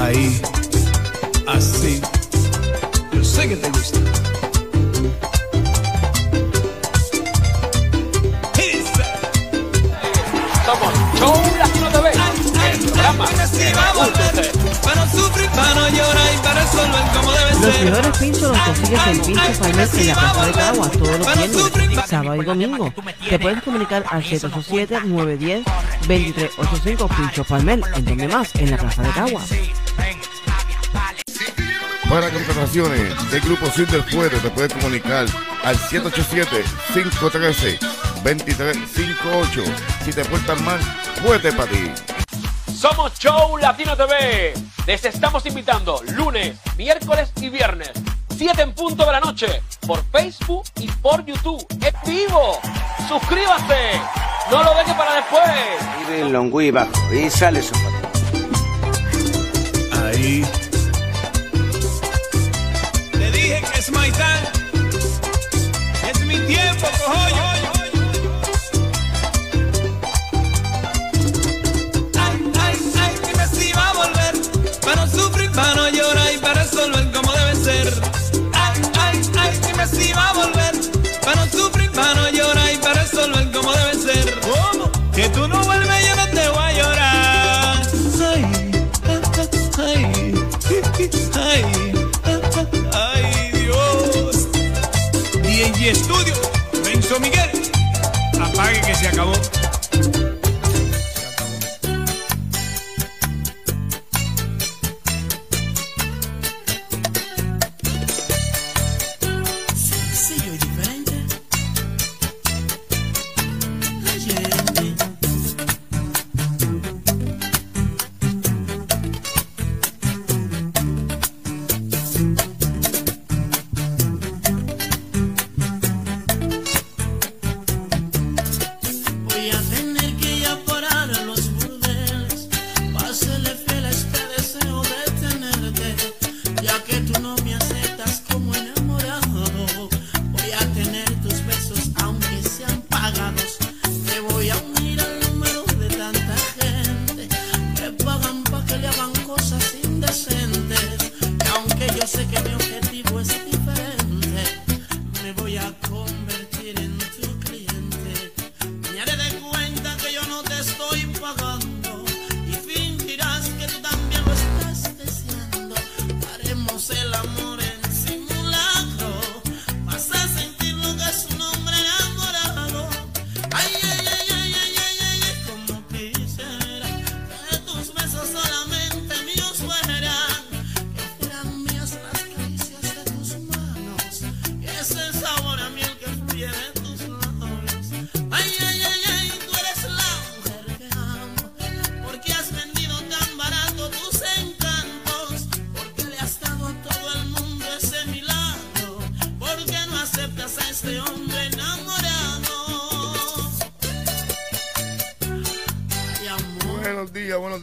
Ahí, así. Yo sé que te gusta. Somos Show Latino TV. El programa que le gusta a usted. Para no sufrir, para no llorar y para resolver como debe Los mejores pinchos los consigues en Pincho Palmer en la Plaza de Caguas todos los viernes, sábado y domingo. Te puedes comunicar al 787-910-2385 Pincho Palmer, en donde más, en la Plaza de Caguas. Para contrataciones de Grupo Sin del Fuerte te puedes comunicar al 787-513-2358. Si te portas mal, fuerte para ti. Somos Show Latino TV. Les estamos invitando lunes, miércoles y viernes. 7 en punto de la noche. Por Facebook y por YouTube. ¡Es vivo! ¡Suscríbase! No lo deje para después. Vive en Longui bajo y sale su foto. Ahí, tiempo, cojollo.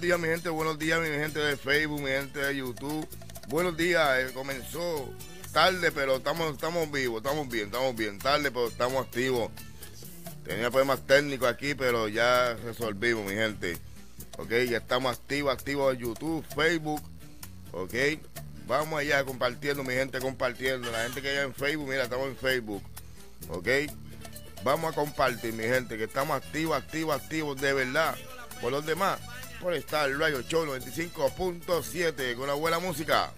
Buenos días, mi gente. Buenos días, mi gente de Facebook, mi gente de YouTube. Buenos días. eh, comenzó tarde, pero estamos, estamos vivos, estamos bien, estamos bien. Tarde, pero estamos activos. Tenía problemas técnicos aquí, pero ya resolvimos, mi gente. Ok, ya estamos activos, activos en YouTube, Facebook. Ok, vamos allá compartiendo, mi gente, compartiendo. La gente que hay en Facebook, mira, estamos en Facebook. Ok, vamos a compartir, mi gente, que estamos activos, activos, activos de verdad. Por los demás, por estar Radio Show 95.7 con la buena música.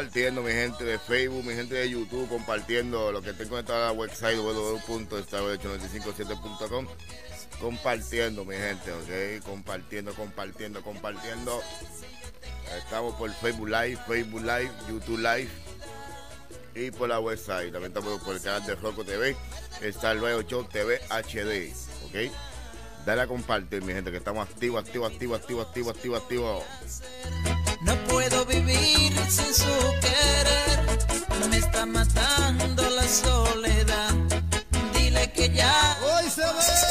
Compartiendo, mi gente de Facebook, mi gente de YouTube, compartiendo lo que tengo en la website www.estadio897.com. Compartiendo, mi gente, ok. Compartiendo, compartiendo, compartiendo. Estamos por Facebook Live, Facebook Live, YouTube Live y por la website. También estamos por el canal de Roco TV, está el 8 TV HD, ok. Dale a compartir, mi gente, que estamos activos, activos, activos, activos, activos, activos. No puedo vivir sin su querer. Me está matando la soledad. Dile que ya. Hoy se Dile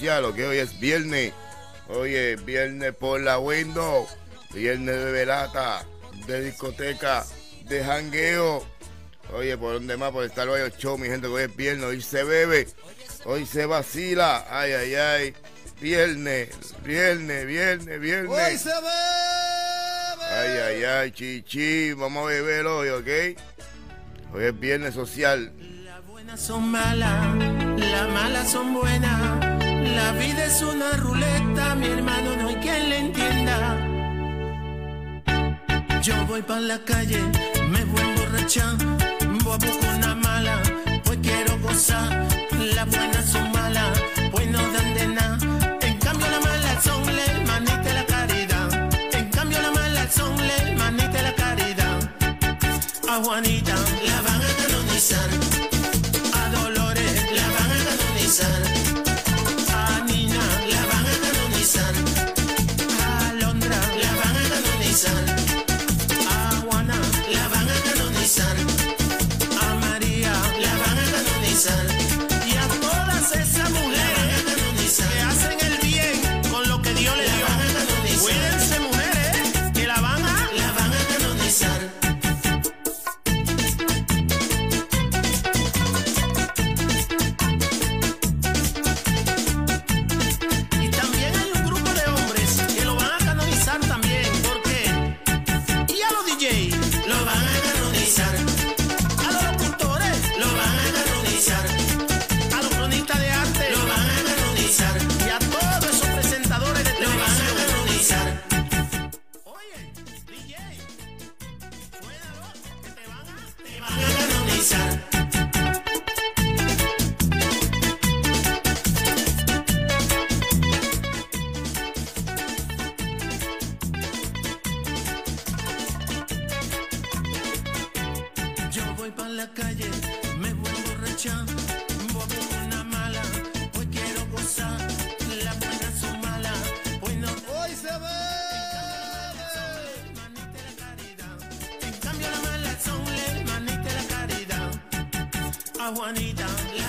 social, ¿ok? Hoy es viernes. Hoy es viernes por la window. Viernes de velata, de discoteca, de jangueo. Oye, por donde más, por estar hoy show, mi gente, que hoy es viernes. Hoy se bebe, hoy se vacila. Ay, ay, ay. Viernes, viernes, viernes, Hoy viernes. se bebe. Ay, ay, ay, chichi. Vamos a beber hoy, ¿ok? Hoy es viernes social. Las buenas son malas, las malas son buenas. La vida es una ruleta, mi hermano, no hay quien le entienda. Yo voy para la calle, me voy a emborrachar, voy a buscar una mala, pues quiero gozar. Las buenas son malas, pues no dan de nada. En cambio las malas son la hermanita de la caridad. En cambio las malas son la hermanita de la caridad. A Juanita la van a canonizar. Juanita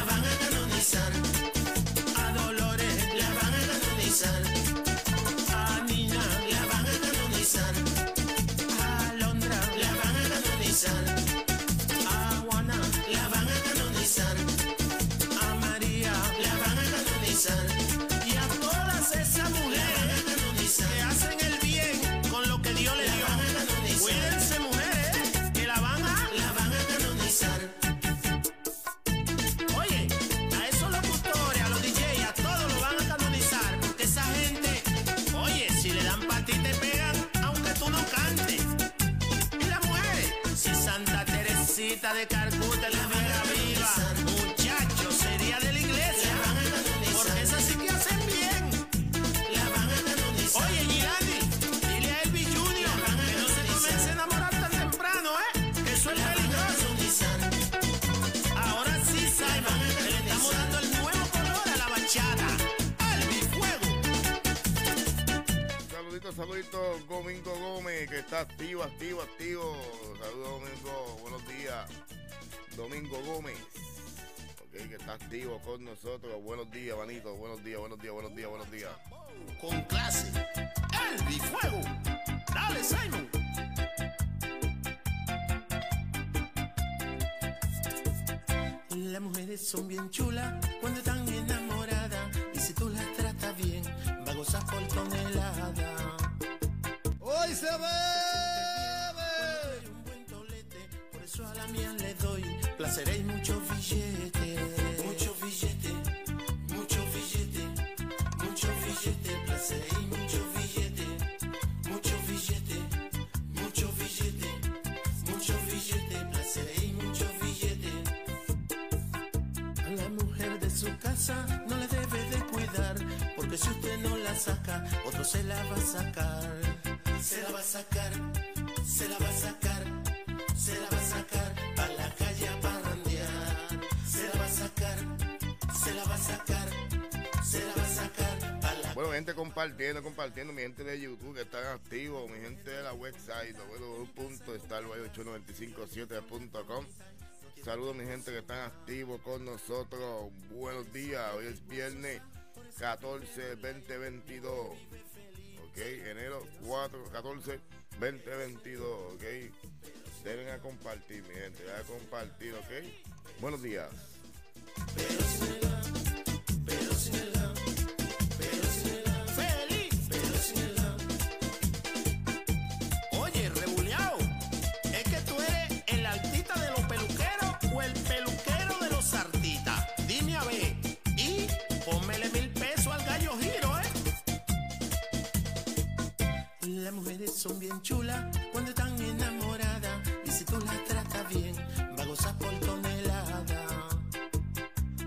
Domingo Gómez, que está activo, activo, activo. Saludos, Domingo, buenos días. Domingo Gómez, ok, que está activo con nosotros. Buenos días, Vanito, buenos días, buenos días, buenos días, buenos días. Con clase. Elvis Fuego. Dale, Simon. Las mujeres son bien chulas cuando están enamoradas. Y si tú las tratas bien, va a gozar por tonelada. Un buen tolete, por eso a la mía le doy placer y muchos billetes. Muchos billetes, muchos billetes, muchos billetes, placer y muchos billetes. Muchos billetes, muchos billetes, muchos billetes, placer y muchos. A la mujer de su casa no le debe de cuidar, porque si usted no la saca, otro se la va a sacar. Sacar, se la va a sacar, se la va a sacar a la calle a parrandear. Se la va a sacar, se la va a sacar, se la va a sacar a la Bueno, gente compartiendo, compartiendo, mi gente de YouTube que están activos, mi gente de la website, www.starway89557.com. Saludos mi gente que están activos con nosotros. Buenos días, hoy es viernes 14, 2022. Ok, enero 4, 14, 2022. Ok, deben a compartir, mi gente, deben a compartir. Ok, buenos días. pero sin el pero Las mujeres son bien chulas cuando están enamoradas. Y si tú las tratas bien, va a gozar por tonelada.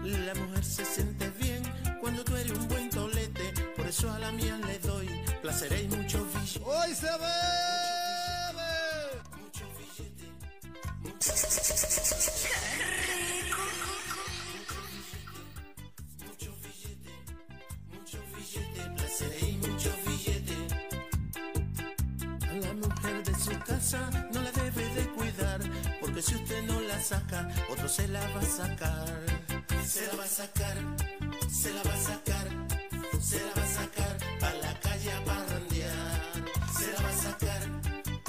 La mujer se siente bien cuando tú eres un buen tolete. Por eso a la mía le doy placer y mucho billete. Hoy se ve. Mucho billete. Mucho no la debe de cuidar. Porque si usted no la saca, otro se la va a sacar. Se la va a sacar, se la va a sacar, se la va a sacar a la calle a parrandear. Se la va a sacar,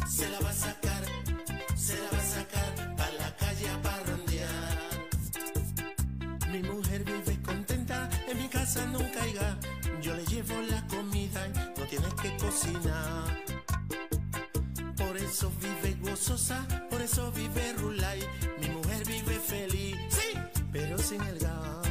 se la va a sacar, se la va a sacar a la calle a parrandear. Mi mujer vive contenta, en mi casa no caiga. Yo le llevo la comida, no tienes que cocinar. Por eso vive gozosa, por eso vive rulay. Mi mujer vive feliz, sí, pero sin el gas.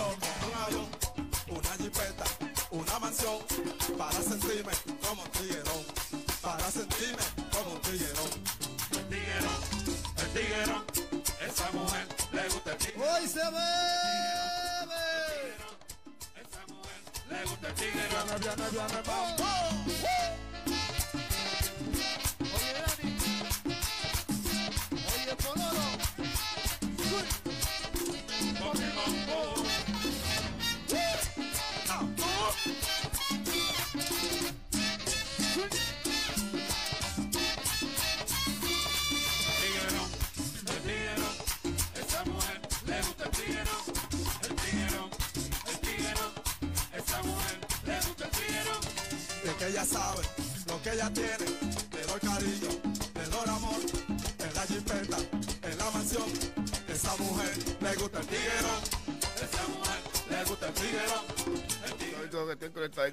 Un avión, una jipeta, una mansión, para sentirme como un tiguerón, para sentirme como un tiguerón. El tiguero, el tiguero, esa mujer le gusta el tiguero. ¡Hoy se bebe! Esa mujer le gusta el tiguero. Viene, viene, viene,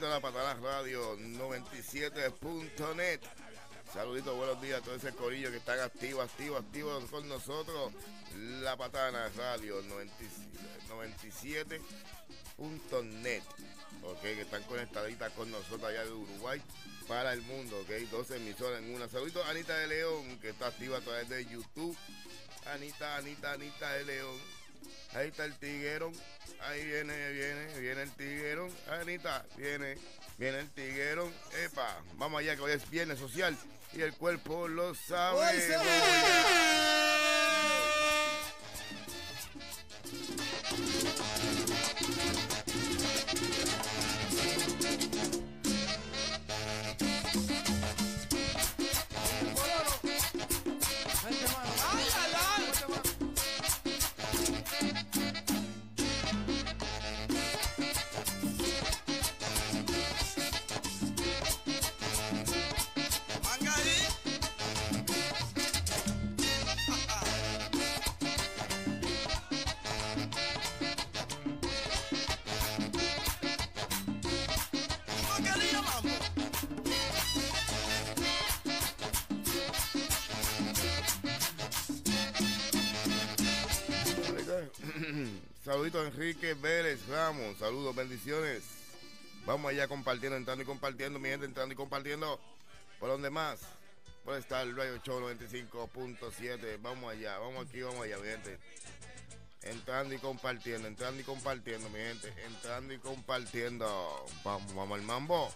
la Patada Radio 97.net. Saluditos, buenos días a todo ese corillo que están activos, activos, activos con nosotros. La Patana Radio 97.net. Ok, que están conectaditas con nosotros allá de Uruguay para el mundo. Ok, dos emisoras en una. Saluditos a Anita de León, que está activa a través de YouTube. Anita, Anita, Anita de León. Ahí está el tiguerón. Ahí viene, viene, viene el tiguerón. Anita, viene, viene el tiguerón. Epa, vamos allá que hoy es viernes social y el cuerpo lo sabe. Hoy se Saluditos a Enrique Vélez Ramos. Saludos, bendiciones. Vamos allá compartiendo, entrando y compartiendo, mi gente, entrando y compartiendo. ¿Por donde más? Por estar Radio Show 95.7. Vamos allá, vamos aquí, vamos allá, mi gente. Entrando y compartiendo, entrando y compartiendo, mi gente. Entrando y compartiendo. Vamos, vamos al mambo.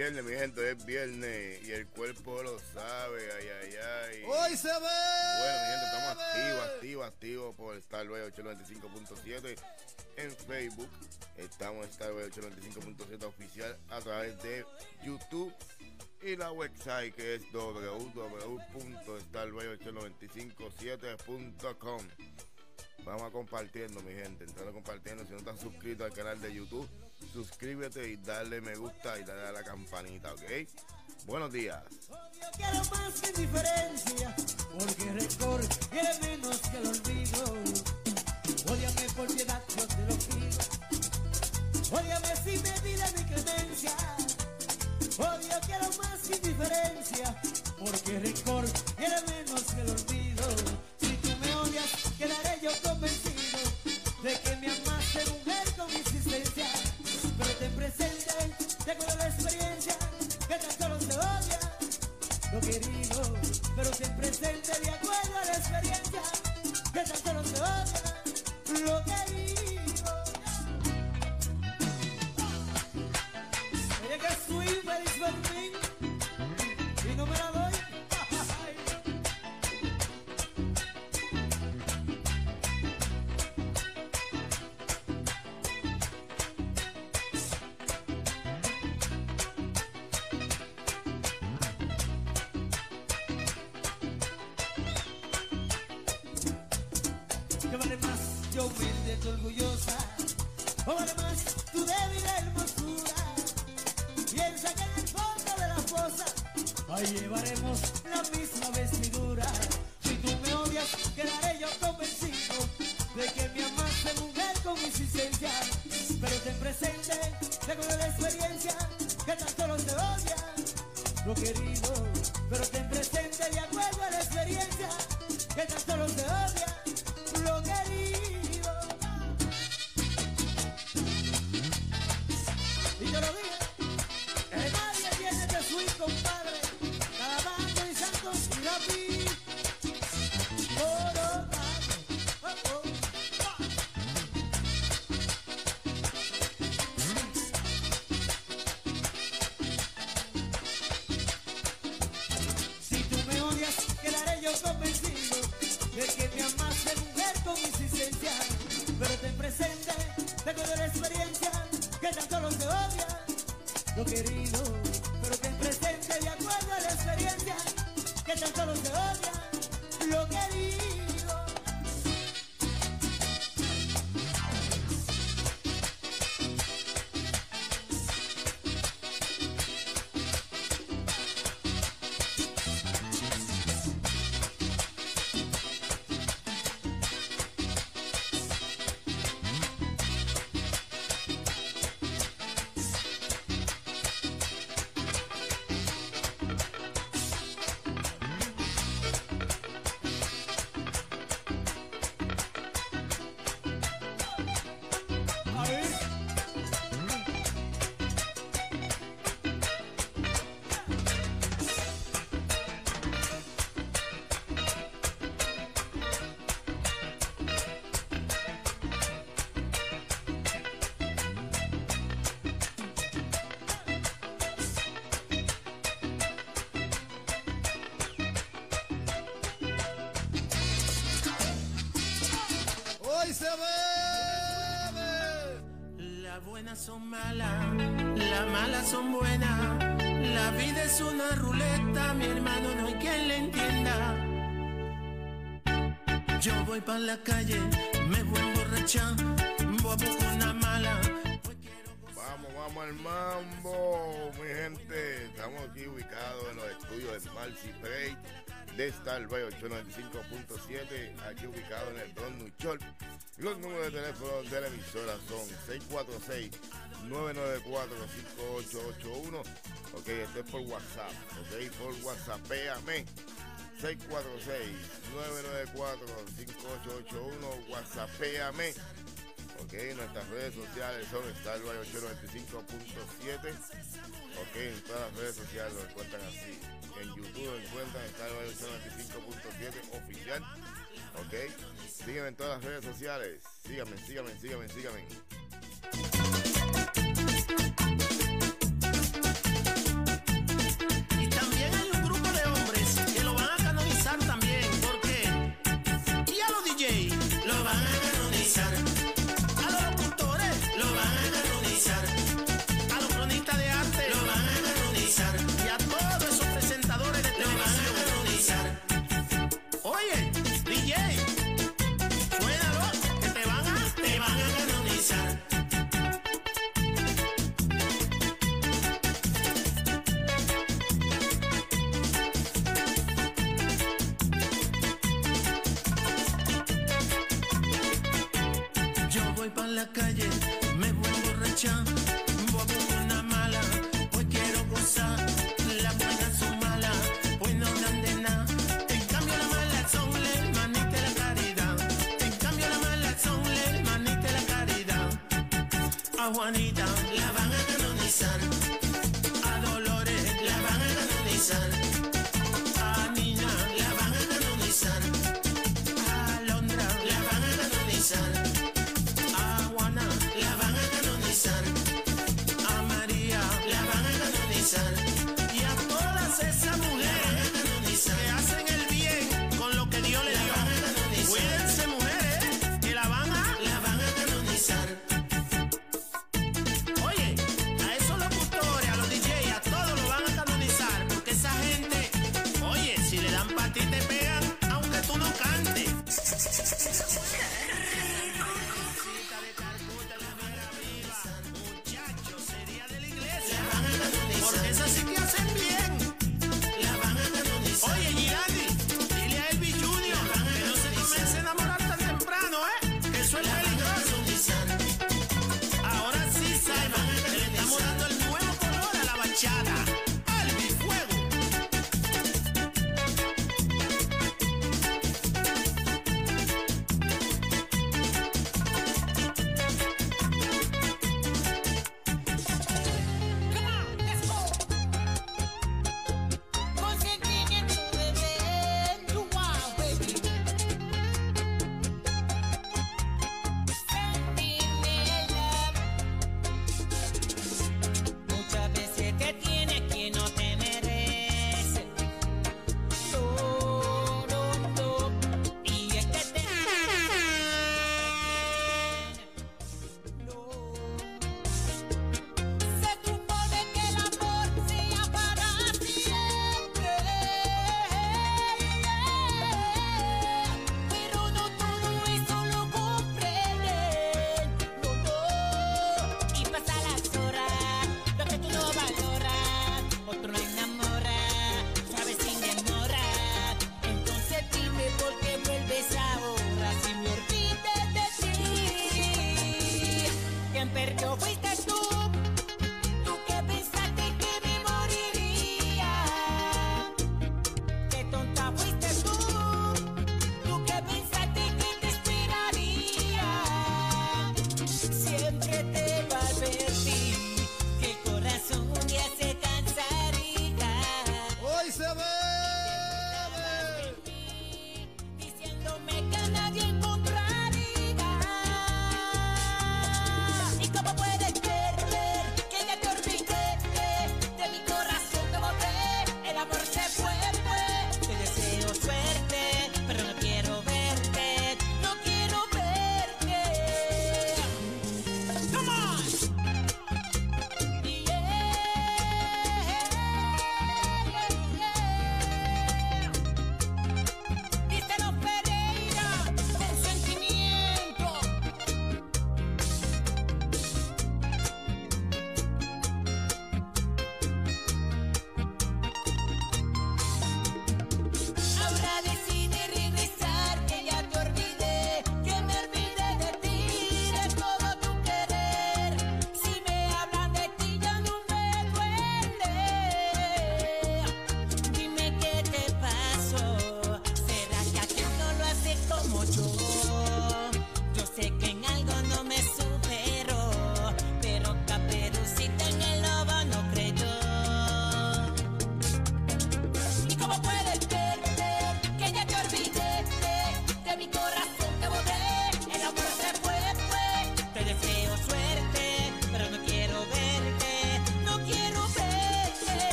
Viernes, mi gente, es viernes y el cuerpo lo sabe, ay, ay, ay. Hoy se ve. Bueno, mi gente, estamos activos, activos, activos por Starway 895.7 en Facebook. Estamos en Starway 895.7 oficial a través de YouTube y la website que es www.starway895.7.com. Vamos a compartiendo, mi gente. Entrando compartiendo. Si no estás suscrito al canal de YouTube, suscríbete y dale me gusta y dale a la campanita, ¿ok? Buenos días. Yo quiero más que indiferencia, porque rencor quiere menos que el olvido. Ódiame por piedad, yo te lo pido. Ódiame sin medida ni clemencia. Odio quiero más que indiferencia, porque rencor quiere menos que el olvido. Que tan solo se odia lo querido. Hoy son buenas. La vida es una ruleta, mi hermano, no hay quien le entienda. Yo voy para la calle, me voy a voy a una mala. Vamos, vamos al mambo, mi gente. Estamos aquí ubicados de Marcy Play de Starbury 895.7, aquí ubicado en el Bronx, New York. Los números de teléfono de la emisora son 646-994-5881. Ok, este es por WhatsApp. Ok, por WhatsApp, péame. 646-994-5881, WhatsAppéame ok, nuestras redes sociales son Starbuy 895.7, ok, en todas las redes sociales lo encuentran así, en YouTube encuentran Starbuy 895.7 oficial, ok, sígueme en todas las redes sociales, síganme, síganme, síganme, síganme. money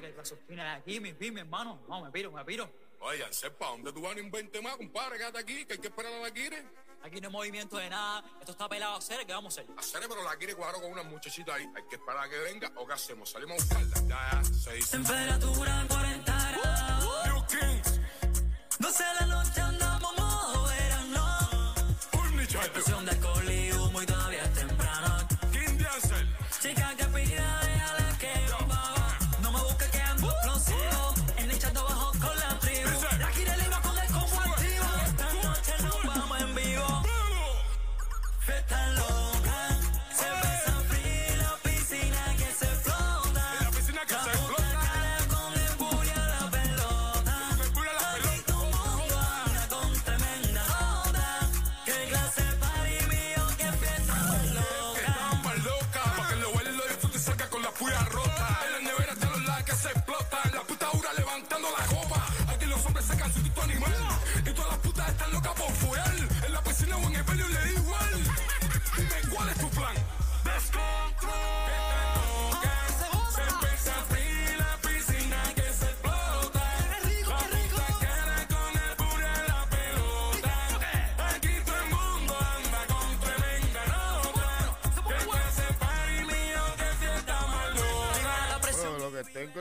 madre, que las oficinas aquí, mi hermano. No, me piro, me piro. Oigan, sepa, ¿dónde tú vas ni invente más, compadre? Quédate aquí, que hay que esperar a la Kire. Aquí no hay movimiento de nada. Esto está pelado a hacer, ¿qué vamos a hacer? A hacer, pero la Kire cuadro con una muchachita ahí. Hay que esperar a que venga o qué hacemos. Salimos a buscarla. Ya, ya, seis. Temperatura en 40 grados. Uh, uh, New Kings. No se da lo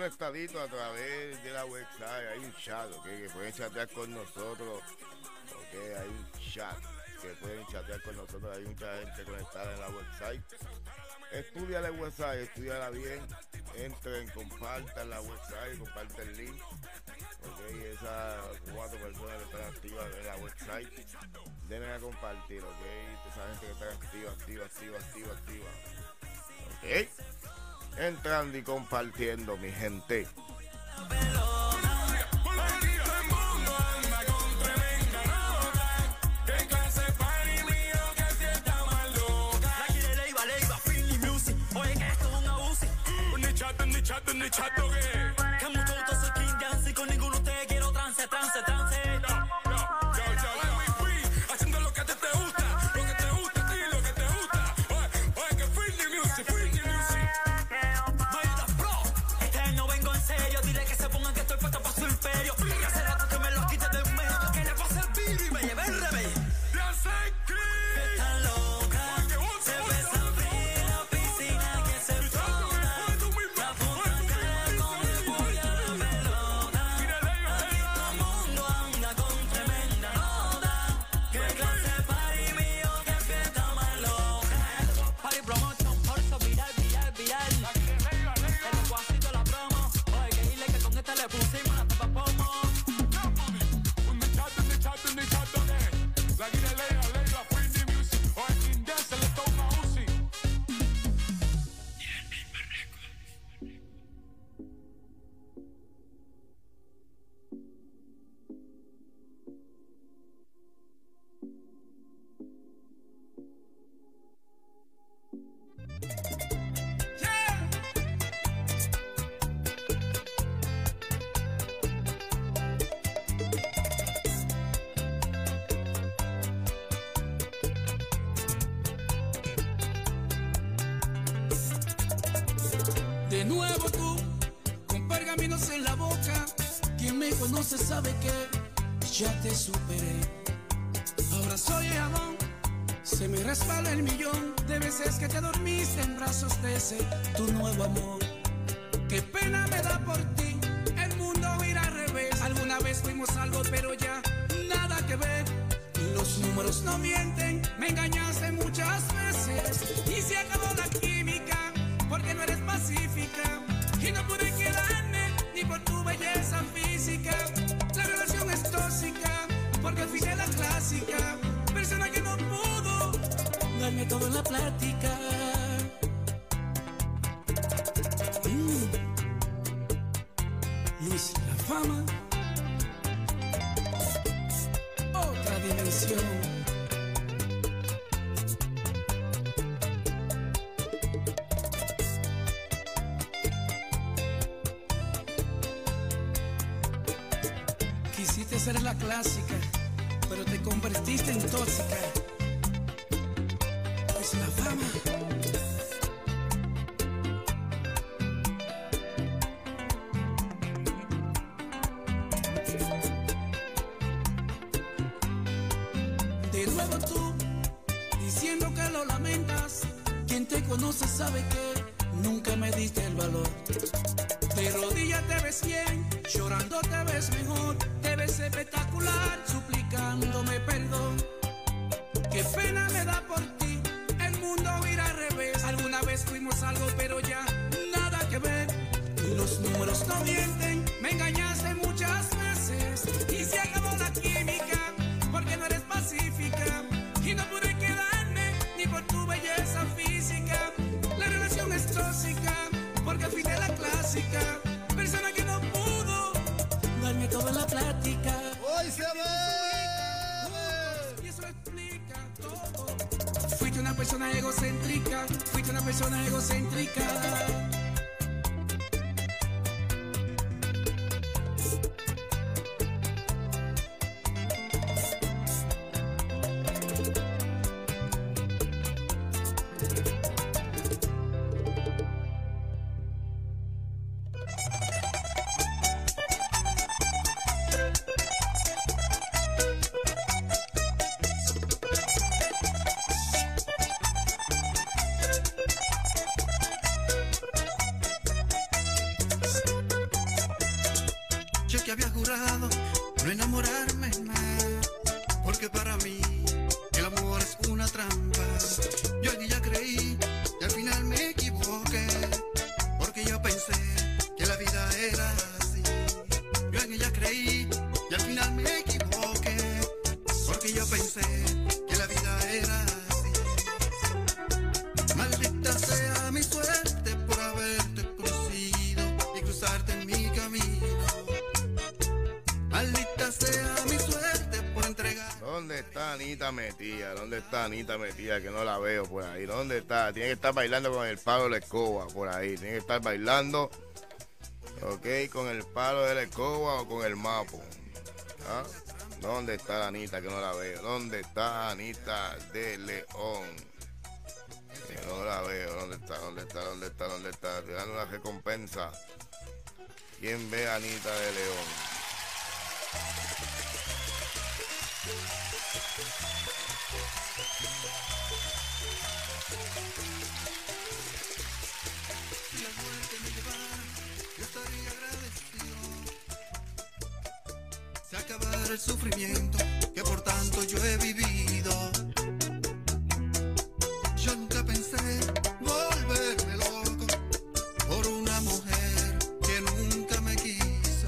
a través de la website. Hay un chat, que pueden chatear con nosotros. Okay, hay un chat que pueden chatear con nosotros. Hay mucha gente conectada en la website. Estudia la website, estudiala bien. Entren, compartan la website, compartan el link. Okay, esas cuatro personas que están activas en la website, deben a compartir, ok. Esa gente que está activa, activa, activa, activa, activa. Ok entrando y compartiendo, mi gente. chato, ni chato, que. Que se quindan, si con ninguno sabe que ya te superé. Ahora soy el jabón, se me respalda el millón de veces que te dormiste en brazos de ese tu nuevo amor. De nuevo tú, diciendo que lo lamentas. Quien te conoce sabe que nunca me diste el valor. De rodillas te ves bien, llorando te ves mejor, te ves espectacular, suplicándome perdón. Qué pena me da por ti, el mundo irá al revés. Alguna vez fuimos algo, pero ya nada que ver. Los números no mienten, me engañaste muchas veces y se acabó la química persona egocéntrica, fuiste una persona egocéntrica. Anita metida? ¿Dónde está Anita metida? Que no la veo por ahí. ¿Dónde está? Tiene que estar bailando con el palo de la escoba por ahí. Tiene que estar bailando, ok, con el palo de la escoba o con el mapo. ¿Ah? ¿Dónde está Anita? Que no la veo. ¿Dónde está Anita de León? Que no la veo. ¿Dónde está? ¿Dónde está? ¿Dónde está? ¿Dónde está? Estoy dando una recompensa. ¿Quién ve a Anita de León? El sufrimiento que por tanto yo he vivido. Yo nunca pensé volverme loco por una mujer que nunca me quiso.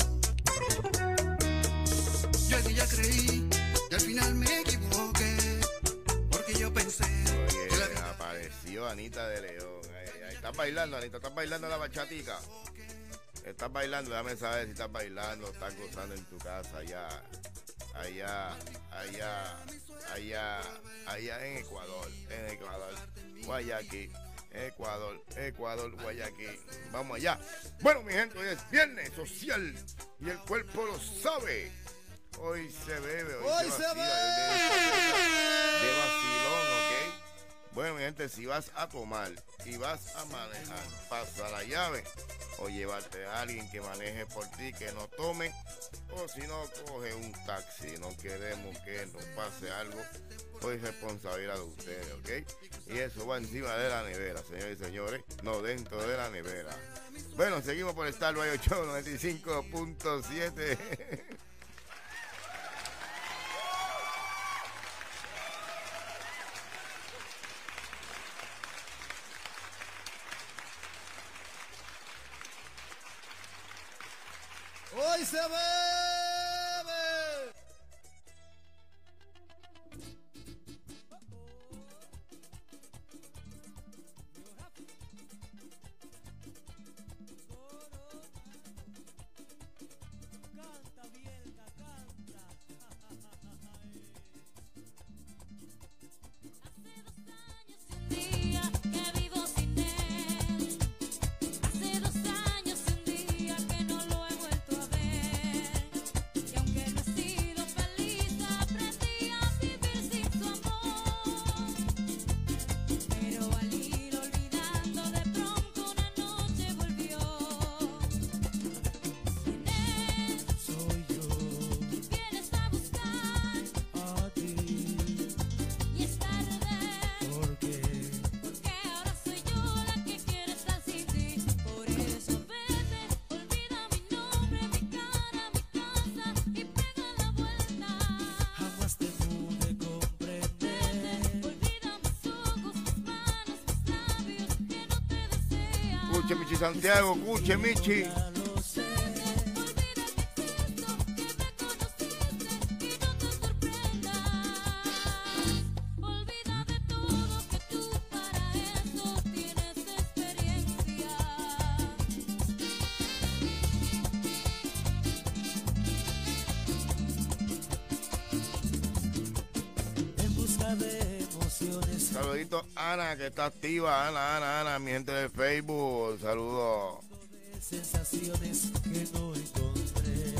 Yo en ella creí y al final me equivoqué porque yo pensé que la Oye, apareció Anita de León. Ay, ¿Estás bailando, Anita? ¿Estás bailando la bachatica? ¿Estás bailando? Déjame saber si estás bailando, estás gozando en tu casa allá, allá, allá, allá, allá en Ecuador, en Ecuador, Guayaquil, Ecuador, Ecuador, Guayaquil. Vamos allá. Bueno, mi gente, hoy es viernes social y el cuerpo lo sabe. Hoy se bebe, hoy, Hoy se, se vacila, bebe. hoy de- de vacilón, ¿ok? Bueno, mi gente, si vas a tomar y vas a manejar, pasa la llave o llevarte a alguien que maneje por ti, que no tome, o si no, coge un taxi. No queremos que nos pase algo por responsabilidad de ustedes, ¿ok? Y eso va encima de la nevera, señores y señores, no dentro de la nevera. Bueno, seguimos por el Star 895.7. Santiago, Cuche Michi. De Saludito Ana, que está activa. Ana, Ana, Ana, mi gente de Facebook. Saludos. sensaciones que no encontré.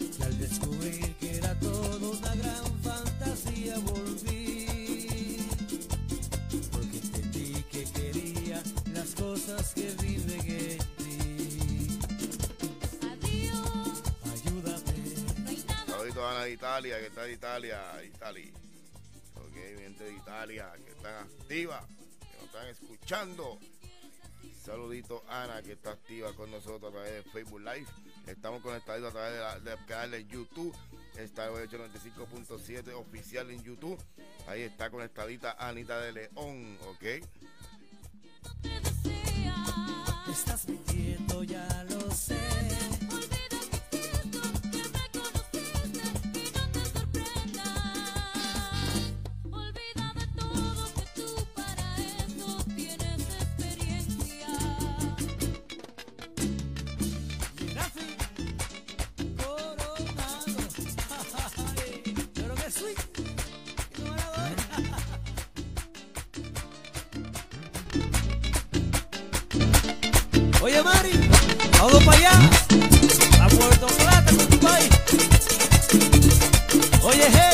Y al descubrir que era todo una gran fantasía volví. Porque entendí que quería las cosas que viven en ti. Adiós, Ayúdame. Saludito a Ana de Italia, que está de Italia. Italia. Mi de Italia, que están activa, que nos están escuchando. Saludito Ana, que está activa con nosotros a través de Facebook Live. Estamos conectados a través de la- del canal de YouTube. Está el 95.7 oficial en YouTube. Ahí está conectadita Anita de León, ¿ok? Estás mintiendo, ya lo sé. Vamos para allá. A Puerto Plata. Oye, genio.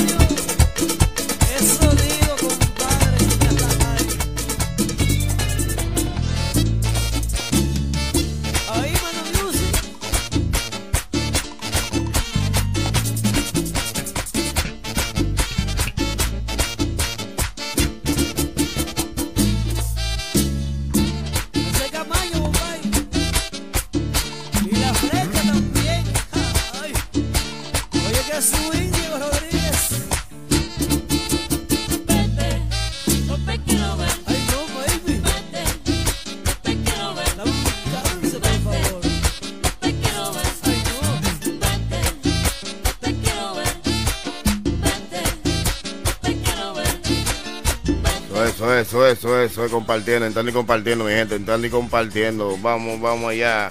Eso, eso, eso, es compartiendo, entrando y compartiendo, mi gente, entrando y compartiendo. Vamos, vamos allá.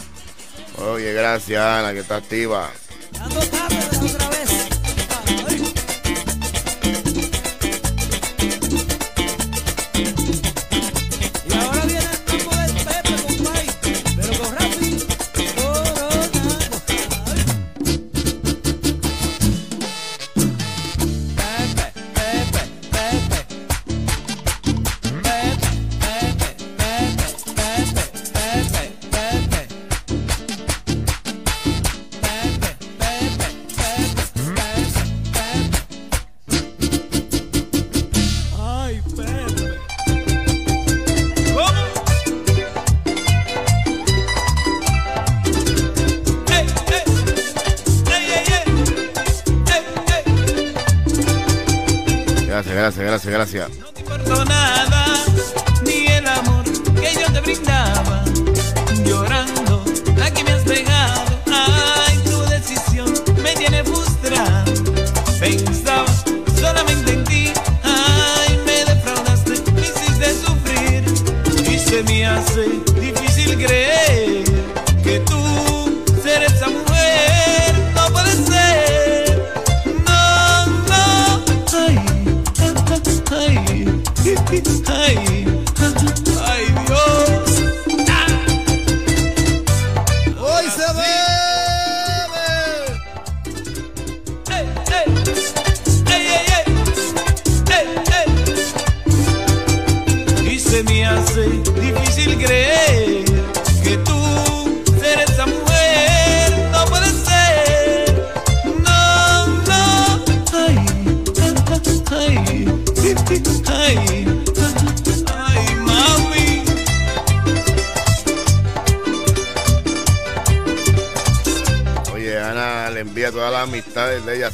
Oye, gracias, Ana, que está activa.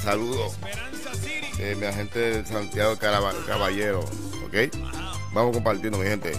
saludos. Eh, mi gente de Santiago Caballero, ¿ok? Vamos compartiendo, mi gente.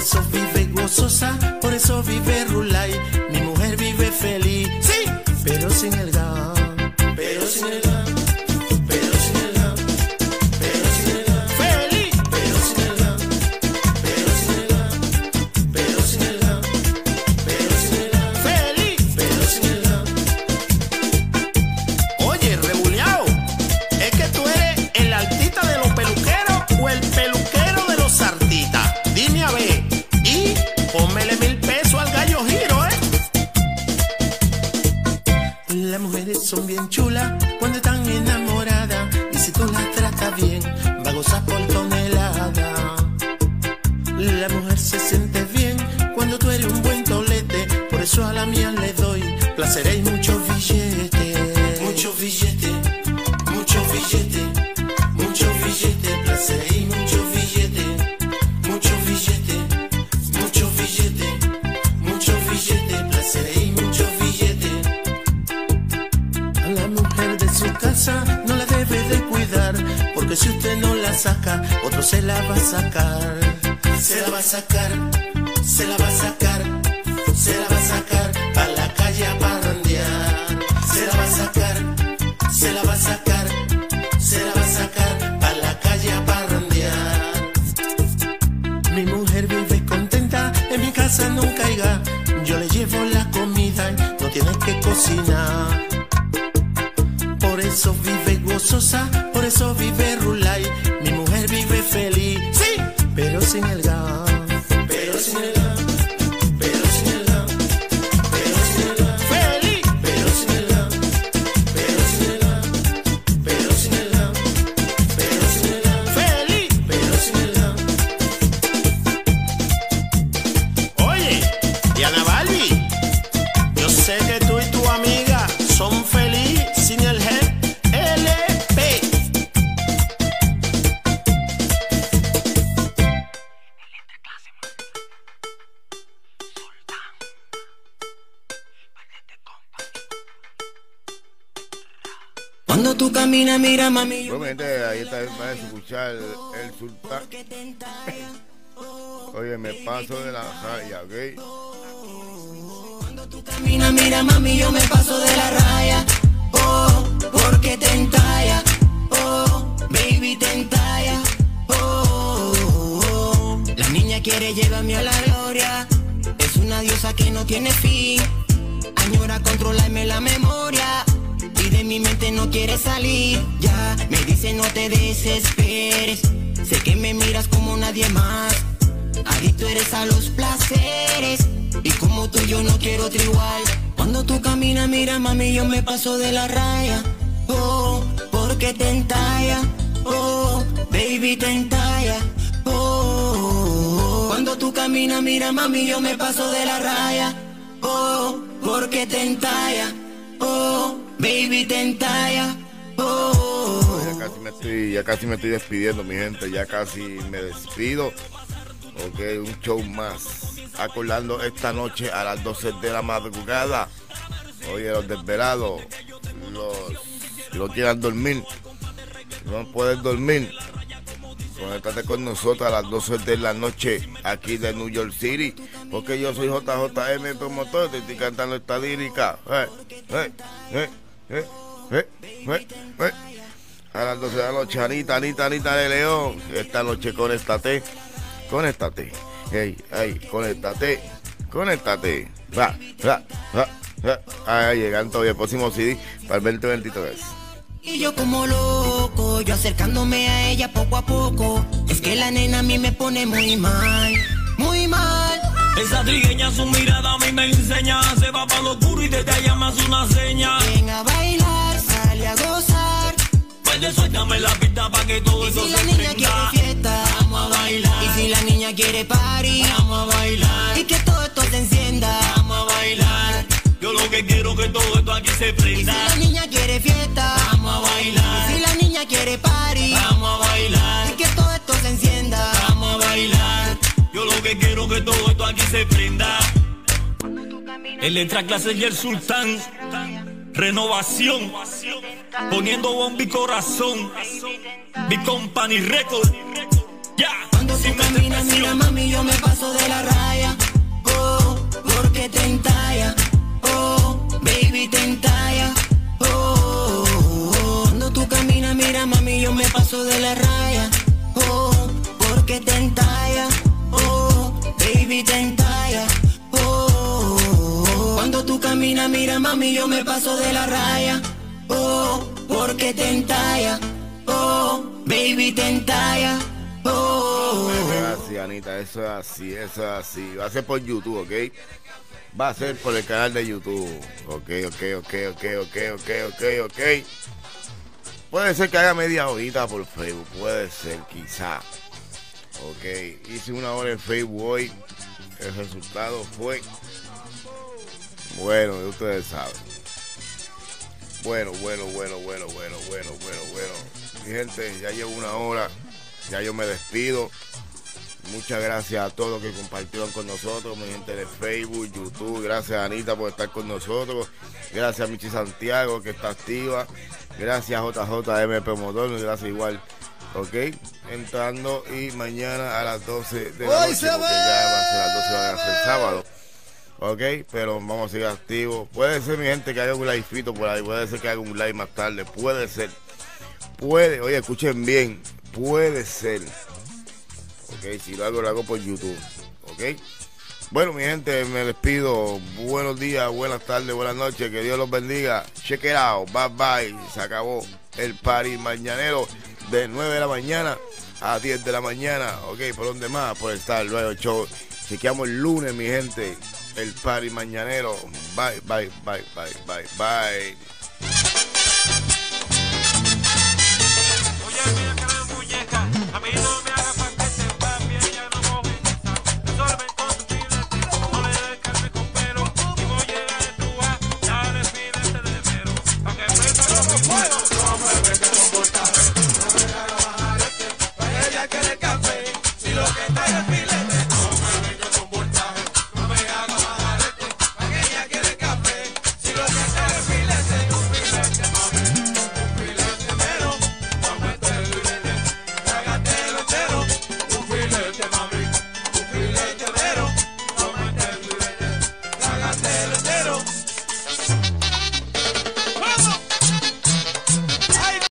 eso vive gozosa, por eso vive Rulay. Mi mujer vive feliz, sí, pero sin el mira, mami, yo Bueno, gente, ahí está para escuchar el, sultán. Oye, me paso de la raya, ¿ok? camina, mira, mami, yo me paso de la raya. Oh, porque te entalla. Oh, baby, te entalla. Oh, oh, oh. La niña quiere llevarme a la gloria. Es una diosa que no tiene fin. Añora controlarme la memoria. De mi mente no quiere salir. Ya me dice no te desesperes. Sé que me miras como nadie más. Adicto eres a los placeres. Y como tú yo no quiero otro igual. Cuando tú caminas, mira, mami, yo me paso de la raya. Oh, porque te entalla. Oh, baby, te entalla. Oh, cuando tú caminas, mira, mami, yo me paso de la raya. Oh, porque te entalla. Oh, baby, te entalla. Oh, Ya casi me estoy, ya casi me estoy despidiendo, mi gente. Ya casi me despido. Ok, un show más. Acordando esta noche a las 12 de la madrugada. Oye, los desvelados, los no quieran dormir, no puedes dormir. Conéctate con nosotros a las 12 de la noche aquí de New York City. Porque yo soy JJM promotor, te estoy cantando esta lírica. Eh, eh, eh, eh, eh, eh, eh. A las 12 de la noche, Anita, Anita, Anita de León. Esta noche conéctate, conéctate. Hey, hey, conéctate, conéctate. Va, va, va, va. Ahí llegando hoy el próximo CD para el 2023. Y yo como loco, yo acercándome a ella poco a poco. Es que la nena a mí me pone muy mal, muy mal. Esa trigueña, su mirada a mí me enseña. Se va para lo oscuro y desde allá más una seña. Ven a bailar, sale a gozar. Pues suéltame la pista para que todo Y eso si se la niña prenda. quiere fiesta, Vamos a bailar. Y si la niña quiere party, Vamos a bailar. Y que todo esto se encienda. Vamos a bailar. Yo lo que quiero que todo esto aquí se Y prenda. si la niña quiere fiesta, Vamos a bailar. Y si la niña quiere party, Vamos a bailar. Y que todo que quiero que todo esto aquí se prenda. El entra clase y el sultán. Renovación. Poniendo bomba y corazón. Mi company record. Ya. Cuando tú caminas, mira mami, yo me paso de la raya. Oh, porque te entalla. Oh, baby, te entalla. Oh, oh, cuando tú caminas, mira mami, yo me paso de la raya. Oh, porque te entalla. Oh, baby, te entalla. Oh, oh, cuando tú caminas, mira mami, yo me paso de la raya. Oh, porque te entalla. Oh, baby, te entalla. Oh, Eso es así, Anita, eso es así, eso es así. Va a ser por YouTube, ¿ok? Va a ser por el canal de YouTube. Ok, ok, ok, ok, ok, ok, ok, ok. Puede ser que haga media horita por Facebook, puede ser, quizá. Ok, hice una hora en Facebook hoy. El resultado fue. Bueno, ustedes saben. Bueno, bueno, bueno, bueno, bueno, bueno, bueno, bueno. Mi gente, ya llevo una hora. Ya yo me despido. Muchas gracias a todos que compartieron con nosotros, mi gente de Facebook, YouTube. Gracias Anita por estar con nosotros. Gracias a Michi Santiago que está activa. Gracias JJM Promotor. Gracias igual. Ok, entrando y mañana a las 12 de la noche, porque ya va a ser las 12 van a ser sábado. Ok, pero vamos a seguir activos. Puede ser, mi gente, que haga un livecito por ahí. Puede ser que haga un live más tarde. Puede ser. Puede, oye, escuchen bien. Puede ser. Ok, si lo hago, lo hago por YouTube. Ok. Bueno, mi gente, me despido. Buenos días, buenas tardes, buenas noches. Que Dios los bendiga. Check it out. Bye bye. Se acabó el party mañanero de 9 de la mañana a 10 de la mañana. Ok, ¿por dónde más? Por estar luego show. Chequeamos el lunes, mi gente. El party mañanero. Bye, bye, bye, bye, bye, bye. A mí no me haga pa' que